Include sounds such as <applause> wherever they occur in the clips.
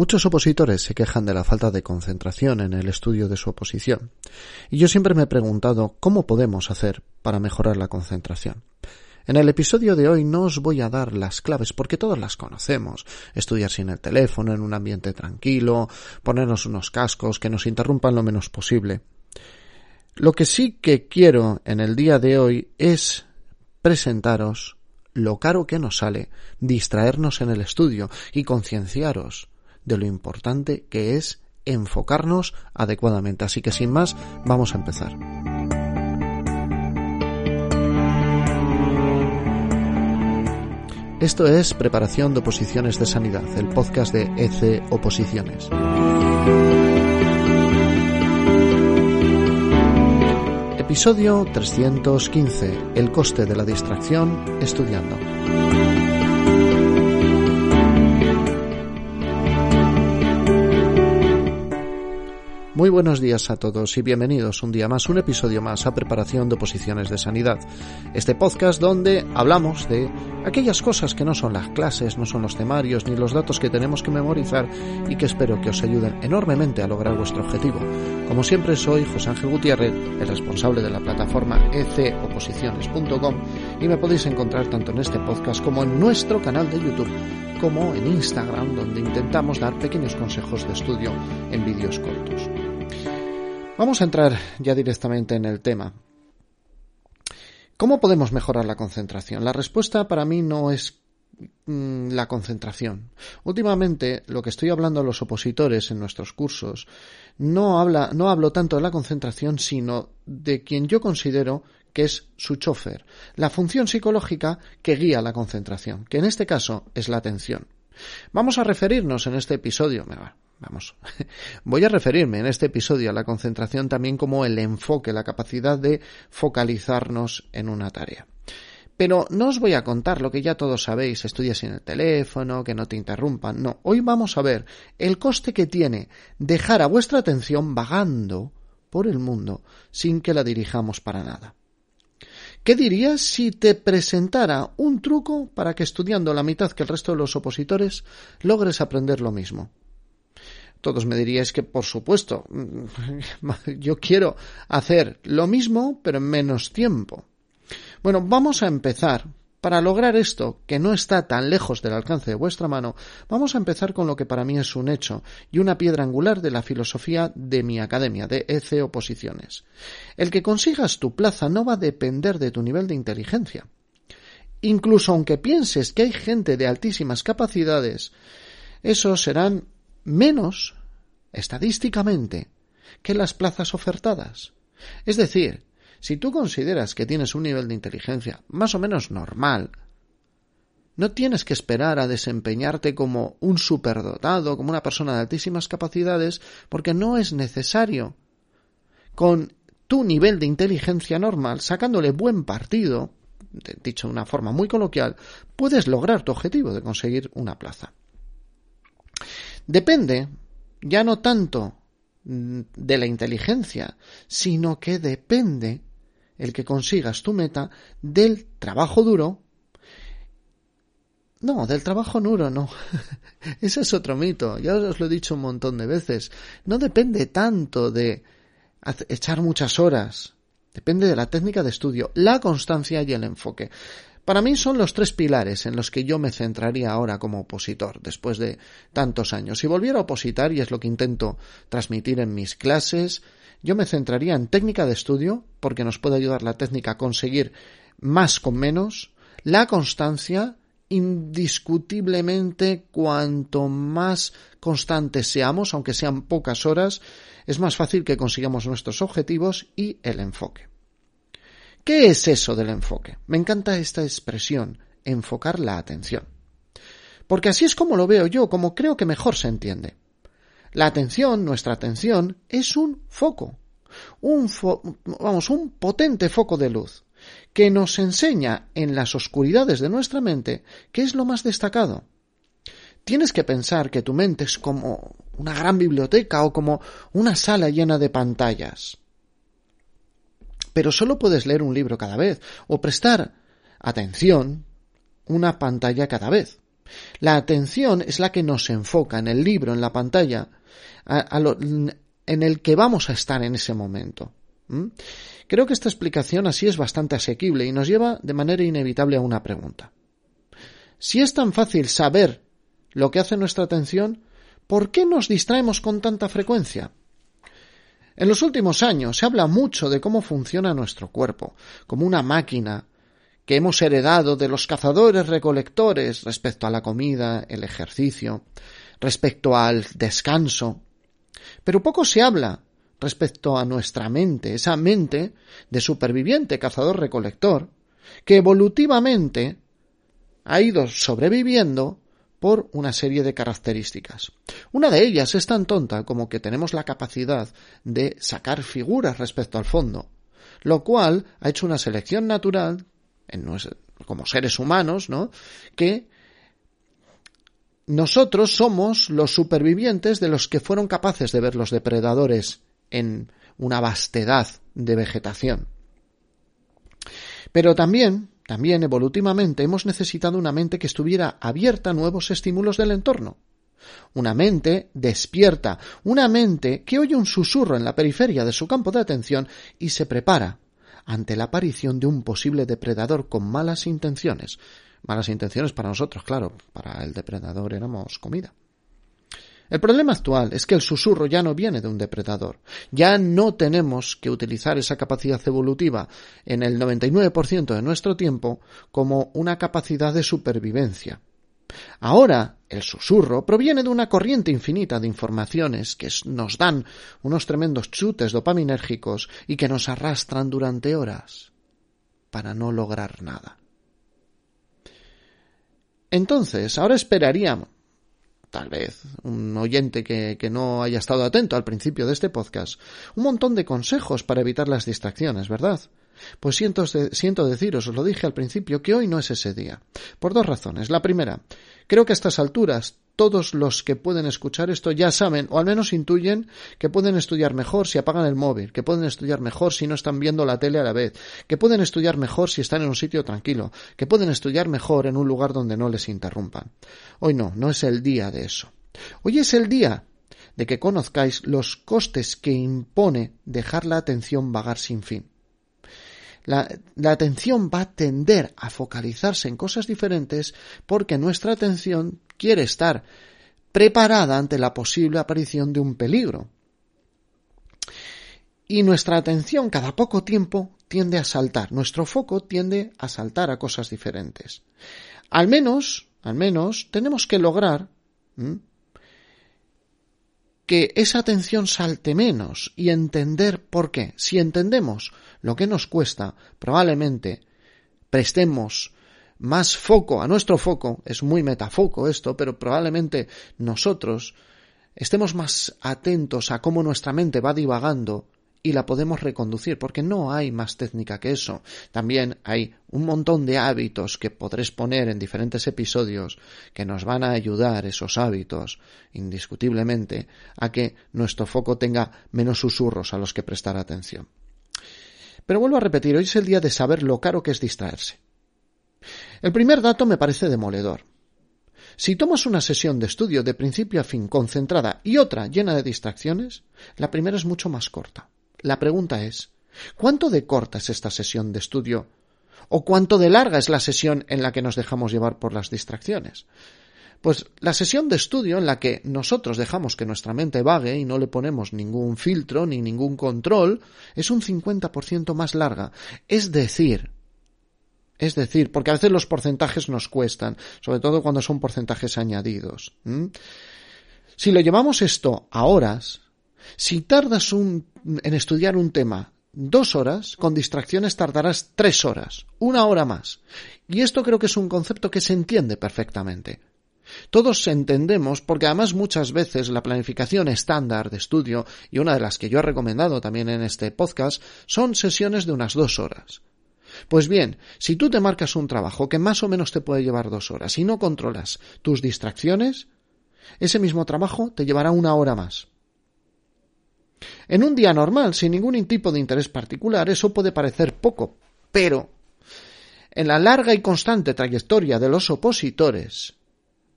Muchos opositores se quejan de la falta de concentración en el estudio de su oposición, y yo siempre me he preguntado cómo podemos hacer para mejorar la concentración. En el episodio de hoy no os voy a dar las claves porque todas las conocemos. Estudiar sin el teléfono, en un ambiente tranquilo, ponernos unos cascos que nos interrumpan lo menos posible. Lo que sí que quiero en el día de hoy es presentaros lo caro que nos sale distraernos en el estudio y concienciaros de lo importante que es enfocarnos adecuadamente. Así que sin más, vamos a empezar. Esto es Preparación de Oposiciones de Sanidad, el podcast de EC Oposiciones. Episodio 315. El coste de la distracción estudiando. Muy buenos días a todos y bienvenidos un día más, un episodio más a Preparación de Oposiciones de Sanidad. Este podcast donde hablamos de aquellas cosas que no son las clases, no son los temarios ni los datos que tenemos que memorizar y que espero que os ayuden enormemente a lograr vuestro objetivo. Como siempre soy José Ángel Gutiérrez, el responsable de la plataforma ecoposiciones.com y me podéis encontrar tanto en este podcast como en nuestro canal de YouTube como en Instagram donde intentamos dar pequeños consejos de estudio en vídeos cortos. Vamos a entrar ya directamente en el tema. ¿Cómo podemos mejorar la concentración? La respuesta para mí no es mm, la concentración. Últimamente, lo que estoy hablando a los opositores en nuestros cursos no habla, no hablo tanto de la concentración, sino de quien yo considero que es su chofer, la función psicológica que guía la concentración, que en este caso es la atención. Vamos a referirnos en este episodio, vamos, <laughs> voy a referirme en este episodio a la concentración también como el enfoque, la capacidad de focalizarnos en una tarea. Pero no os voy a contar lo que ya todos sabéis, estudias sin el teléfono, que no te interrumpan, no, hoy vamos a ver el coste que tiene dejar a vuestra atención vagando por el mundo sin que la dirijamos para nada. ¿Qué dirías si te presentara un truco para que estudiando la mitad que el resto de los opositores logres aprender lo mismo? Todos me diríais que, por supuesto, <laughs> yo quiero hacer lo mismo, pero en menos tiempo. Bueno, vamos a empezar. Para lograr esto, que no está tan lejos del alcance de vuestra mano, vamos a empezar con lo que para mí es un hecho y una piedra angular de la filosofía de mi academia, de EC Oposiciones. El que consigas tu plaza no va a depender de tu nivel de inteligencia. Incluso aunque pienses que hay gente de altísimas capacidades, esos serán menos, estadísticamente, que las plazas ofertadas. Es decir, si tú consideras que tienes un nivel de inteligencia más o menos normal, no tienes que esperar a desempeñarte como un superdotado, como una persona de altísimas capacidades, porque no es necesario. Con tu nivel de inteligencia normal, sacándole buen partido, dicho de una forma muy coloquial, puedes lograr tu objetivo de conseguir una plaza. Depende, ya no tanto de la inteligencia, sino que depende el que consigas tu meta del trabajo duro. No, del trabajo duro no. <laughs> Ese es otro mito. Ya os lo he dicho un montón de veces. No depende tanto de echar muchas horas. Depende de la técnica de estudio, la constancia y el enfoque. Para mí son los tres pilares en los que yo me centraría ahora como opositor, después de tantos años. Si volviera a opositar, y es lo que intento transmitir en mis clases, yo me centraría en técnica de estudio, porque nos puede ayudar la técnica a conseguir más con menos, la constancia, indiscutiblemente cuanto más constantes seamos, aunque sean pocas horas, es más fácil que consigamos nuestros objetivos y el enfoque. ¿Qué es eso del enfoque? Me encanta esta expresión, enfocar la atención. Porque así es como lo veo yo, como creo que mejor se entiende. La atención, nuestra atención, es un foco, un vamos, un potente foco de luz que nos enseña en las oscuridades de nuestra mente qué es lo más destacado. Tienes que pensar que tu mente es como una gran biblioteca o como una sala llena de pantallas. Pero solo puedes leer un libro cada vez o prestar atención una pantalla cada vez. La atención es la que nos enfoca en el libro, en la pantalla, en el que vamos a estar en ese momento. Creo que esta explicación así es bastante asequible y nos lleva de manera inevitable a una pregunta. Si es tan fácil saber lo que hace nuestra atención, ¿por qué nos distraemos con tanta frecuencia? En los últimos años se habla mucho de cómo funciona nuestro cuerpo, como una máquina que hemos heredado de los cazadores recolectores respecto a la comida, el ejercicio, respecto al descanso. Pero poco se habla respecto a nuestra mente, esa mente de superviviente cazador recolector, que evolutivamente ha ido sobreviviendo por una serie de características. Una de ellas es tan tonta como que tenemos la capacidad de sacar figuras respecto al fondo, lo cual ha hecho una selección natural en como seres humanos, ¿no? que nosotros somos los supervivientes de los que fueron capaces de ver los depredadores en una vastedad de vegetación. Pero también, también evolutivamente hemos necesitado una mente que estuviera abierta a nuevos estímulos del entorno. Una mente despierta, una mente que oye un susurro en la periferia de su campo de atención y se prepara ante la aparición de un posible depredador con malas intenciones. Malas intenciones para nosotros, claro, para el depredador éramos comida. El problema actual es que el susurro ya no viene de un depredador. Ya no tenemos que utilizar esa capacidad evolutiva en el 99% de nuestro tiempo como una capacidad de supervivencia. Ahora, el susurro proviene de una corriente infinita de informaciones que nos dan unos tremendos chutes dopaminérgicos y que nos arrastran durante horas para no lograr nada. Entonces, ahora esperaríamos tal vez un oyente que, que, no haya estado atento al principio de este podcast, un montón de consejos para evitar las distracciones, ¿verdad? Pues siento, siento deciros, os lo dije al principio, que hoy no es ese día. Por dos razones. La primera, creo que a estas alturas todos los que pueden escuchar esto ya saben, o al menos intuyen, que pueden estudiar mejor si apagan el móvil, que pueden estudiar mejor si no están viendo la tele a la vez, que pueden estudiar mejor si están en un sitio tranquilo, que pueden estudiar mejor en un lugar donde no les interrumpan. Hoy no, no es el día de eso. Hoy es el día de que conozcáis los costes que impone dejar la atención vagar sin fin la, atención va a tender a focalizarse en cosas diferentes porque nuestra atención quiere estar preparada ante la posible aparición de un peligro. Y nuestra atención cada poco tiempo tiende a saltar, nuestro foco tiende a saltar a cosas diferentes. Al menos, al menos, tenemos que lograr que esa atención salte menos y entender por qué. Si entendemos lo que nos cuesta, probablemente prestemos más foco a nuestro foco, es muy metafoco esto, pero probablemente nosotros estemos más atentos a cómo nuestra mente va divagando y la podemos reconducir, porque no hay más técnica que eso. También hay un montón de hábitos que podréis poner en diferentes episodios que nos van a ayudar esos hábitos, indiscutiblemente, a que nuestro foco tenga menos susurros a los que prestar atención. Pero vuelvo a repetir, hoy es el día de saber lo caro que es distraerse. El primer dato me parece demoledor. Si tomas una sesión de estudio de principio a fin concentrada y otra llena de distracciones, la primera es mucho más corta. La pregunta es, ¿cuánto de corta es esta sesión de estudio? ¿O cuánto de larga es la sesión en la que nos dejamos llevar por las distracciones? Pues la sesión de estudio en la que nosotros dejamos que nuestra mente vague y no le ponemos ningún filtro ni ningún control es un 50% más larga. Es decir, es decir, porque a veces los porcentajes nos cuestan, sobre todo cuando son porcentajes añadidos. Si lo llevamos esto a horas, si tardas un, en estudiar un tema dos horas, con distracciones tardarás tres horas, una hora más. Y esto creo que es un concepto que se entiende perfectamente. Todos entendemos, porque además muchas veces la planificación estándar de estudio, y una de las que yo he recomendado también en este podcast, son sesiones de unas dos horas. Pues bien, si tú te marcas un trabajo que más o menos te puede llevar dos horas y no controlas tus distracciones, ese mismo trabajo te llevará una hora más. En un día normal, sin ningún tipo de interés particular, eso puede parecer poco, pero en la larga y constante trayectoria de los opositores,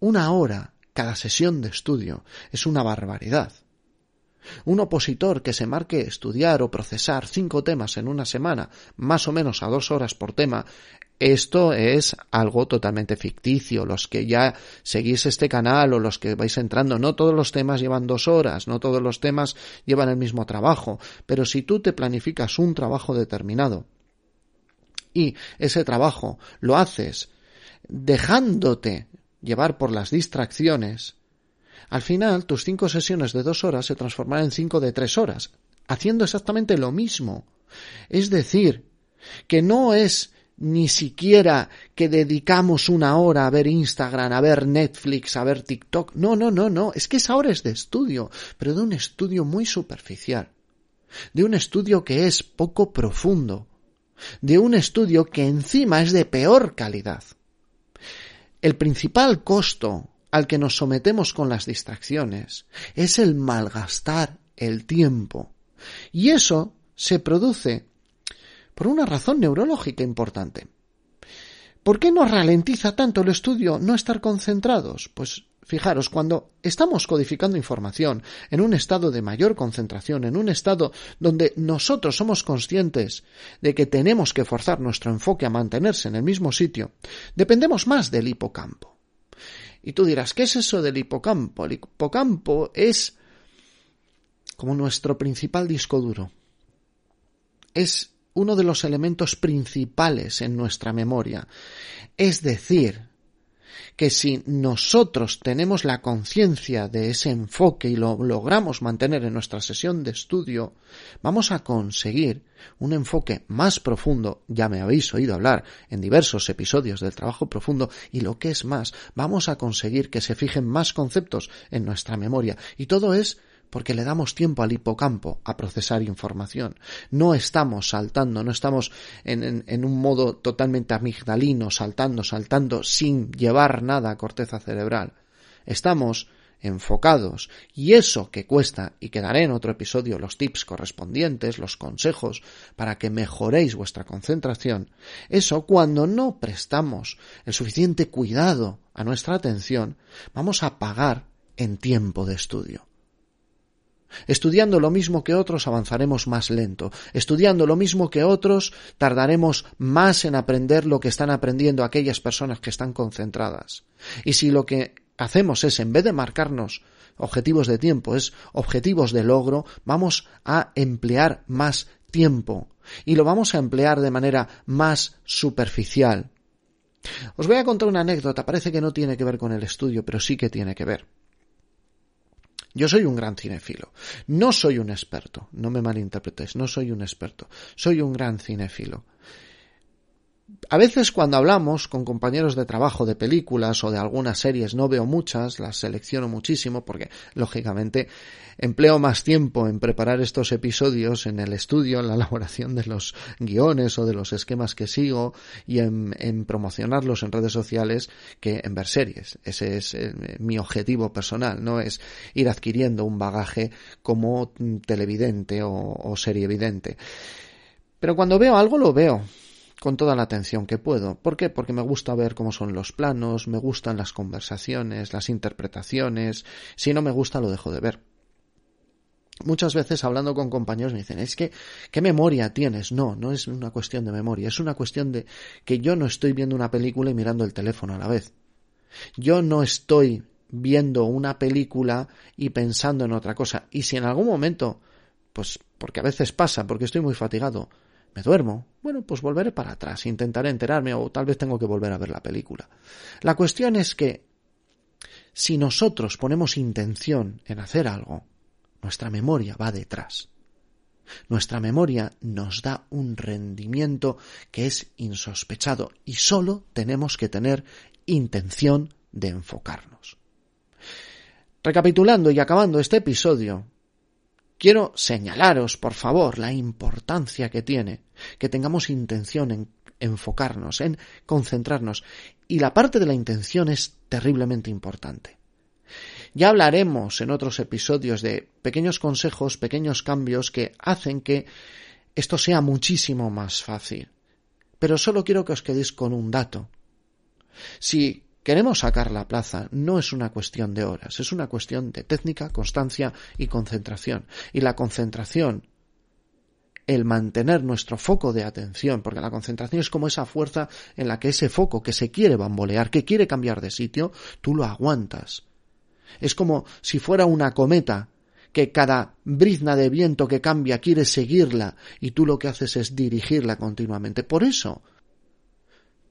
una hora cada sesión de estudio es una barbaridad. Un opositor que se marque estudiar o procesar cinco temas en una semana, más o menos a dos horas por tema, esto es algo totalmente ficticio. Los que ya seguís este canal o los que vais entrando, no todos los temas llevan dos horas, no todos los temas llevan el mismo trabajo, pero si tú te planificas un trabajo determinado y ese trabajo lo haces dejándote llevar por las distracciones, al final, tus cinco sesiones de dos horas se transformarán en cinco de tres horas, haciendo exactamente lo mismo. Es decir, que no es ni siquiera que dedicamos una hora a ver Instagram, a ver Netflix, a ver TikTok. No, no, no, no. Es que esa hora es de estudio, pero de un estudio muy superficial. De un estudio que es poco profundo. De un estudio que encima es de peor calidad. El principal costo al que nos sometemos con las distracciones es el malgastar el tiempo. Y eso se produce por una razón neurológica importante. ¿Por qué nos ralentiza tanto el estudio no estar concentrados? Pues fijaros, cuando estamos codificando información en un estado de mayor concentración, en un estado donde nosotros somos conscientes de que tenemos que forzar nuestro enfoque a mantenerse en el mismo sitio, dependemos más del hipocampo. Y tú dirás, ¿qué es eso del hipocampo? El hipocampo es como nuestro principal disco duro. Es uno de los elementos principales en nuestra memoria. Es decir, que si nosotros tenemos la conciencia de ese enfoque y lo logramos mantener en nuestra sesión de estudio, vamos a conseguir un enfoque más profundo, ya me habéis oído hablar en diversos episodios del trabajo profundo, y lo que es más, vamos a conseguir que se fijen más conceptos en nuestra memoria. Y todo es porque le damos tiempo al hipocampo a procesar información. No estamos saltando, no estamos en, un modo totalmente amigdalino, saltando, saltando, sin llevar nada a corteza cerebral. Estamos enfocados y eso que cuesta y que daré en otro episodio los tips correspondientes, los consejos para que mejoréis vuestra concentración, eso cuando no prestamos el suficiente cuidado a nuestra atención, vamos a pagar en tiempo de estudio. Estudiando lo mismo que otros avanzaremos más lento. Estudiando lo mismo que otros tardaremos más en aprender lo que están aprendiendo aquellas personas que están concentradas. Y si lo que hacemos es, en vez de marcarnos objetivos de tiempo, es objetivos de logro, vamos a emplear más tiempo. Y lo vamos a emplear de manera más superficial. Os voy a contar una anécdota, parece que no tiene que ver con el estudio, pero sí que tiene que ver. Yo soy un gran cinefilo. No soy un experto, no me malinterpretéis, no soy un experto. Soy un gran cinefilo. A veces cuando hablamos con compañeros de trabajo de películas o de algunas series, no veo muchas, las selecciono muchísimo porque, lógicamente, empleo más tiempo en preparar estos episodios en el estudio, en la <laughs> elaboración de los guiones o de los esquemas que sigo y en, promocionarlos en redes sociales que en ver series. Ese es eh, mi objetivo personal, no es ir adquiriendo un bagaje como televidente o, o serie evidente. Pero cuando veo algo lo veo con toda la atención que puedo. ¿Por qué? Porque me gusta ver cómo son los planos, me gustan las conversaciones, las interpretaciones. Si no me gusta, lo dejo de ver. Muchas veces hablando con compañeros me dicen, es que, ¿qué memoria tienes? No, no es una cuestión de memoria, es una cuestión de que yo no estoy viendo una película y mirando el teléfono a la vez. Yo no estoy viendo una película y pensando en otra cosa. Y si en algún momento, pues porque a veces pasa, porque estoy muy fatigado, me duermo, bueno, pues volveré para atrás, intentaré enterarme o tal vez tengo que volver a ver la película. La cuestión es que si nosotros ponemos intención en hacer algo, nuestra memoria va detrás. Nuestra memoria nos da un rendimiento que es insospechado y solo tenemos que tener intención de enfocarnos. Recapitulando y acabando este episodio, quiero señalaros, por favor, la importancia que tiene que tengamos intención en enfocarnos, en concentrarnos. Y la parte de la intención es terriblemente importante. Ya hablaremos en otros episodios de pequeños consejos, pequeños cambios que hacen que esto sea muchísimo más fácil. Pero solo quiero que os quedéis con un dato. Si queremos sacar la plaza, no es una cuestión de horas, es una cuestión de técnica, constancia y concentración. Y la concentración, el mantener nuestro foco de atención, porque la concentración es como esa fuerza en la que ese foco que se quiere bambolear, que quiere cambiar de sitio, tú lo aguantas. Es como si fuera una cometa que cada brizna de viento que cambia quiere seguirla y tú lo que haces es dirigirla continuamente. Por eso,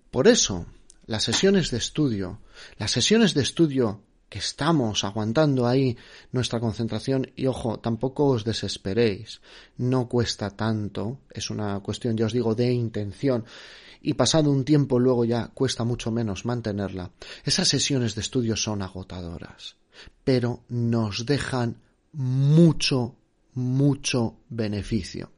por eso, las sesiones de estudio, las sesiones de estudio que estamos aguantando ahí nuestra concentración y ojo, tampoco os desesperéis, no cuesta tanto, es una cuestión, ya os digo, de intención y pasado un tiempo luego ya cuesta mucho menos mantenerla. Esas sesiones de estudio son agotadoras, pero nos dejan mucho, mucho beneficio.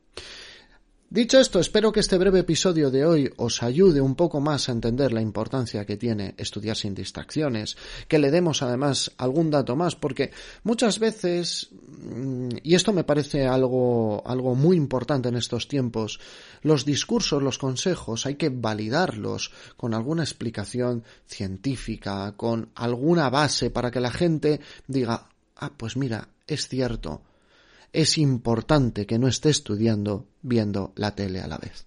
Dicho esto, espero que este breve episodio de hoy os ayude un poco más a entender la importancia que tiene estudiar sin distracciones, que le demos además algún dato más, porque muchas veces, mm, y esto me parece algo, algo muy importante en estos tiempos, los discursos, los consejos, hay que validarlos con alguna explicación científica, con alguna base para que la gente diga, ah, pues mira, es cierto, es importante que no esté estudiando viendo la tele a la vez.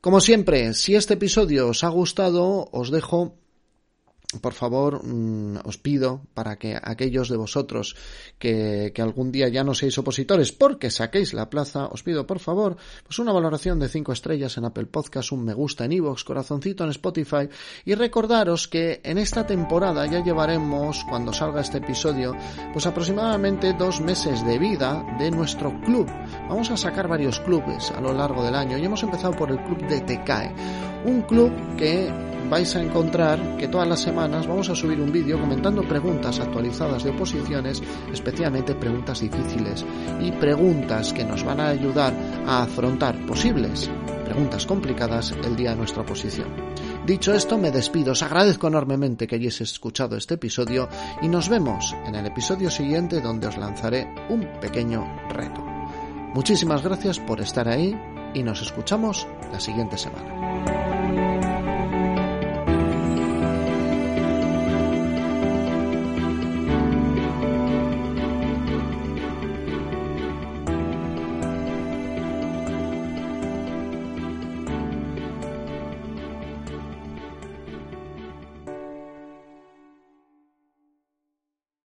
Como siempre, si este episodio os ha gustado, os dejo por favor, mm, os pido para que aquellos de vosotros que, algún día ya no seáis opositores porque saquéis la plaza, os pido por favor pues una valoración de 5 estrellas en Apple Podcast, un me gusta en iVoox, corazoncito en Spotify y recordaros que en esta temporada ya llevaremos, cuando salga este episodio, pues aproximadamente dos meses de vida de nuestro club. Vamos a sacar varios clubes a lo largo del año y hemos empezado por el club de TECAE, un club que vais a encontrar que todas las semanas vamos a subir un vídeo comentando preguntas actualizadas de oposiciones, especialmente preguntas difíciles y preguntas que nos van a ayudar a afrontar posibles preguntas complicadas el día de nuestra oposición. Dicho esto, me despido. Os agradezco enormemente que hayáis escuchado este episodio y nos vemos en el episodio siguiente donde os lanzaré un pequeño reto. Muchísimas gracias por estar ahí y nos escuchamos la siguiente semana.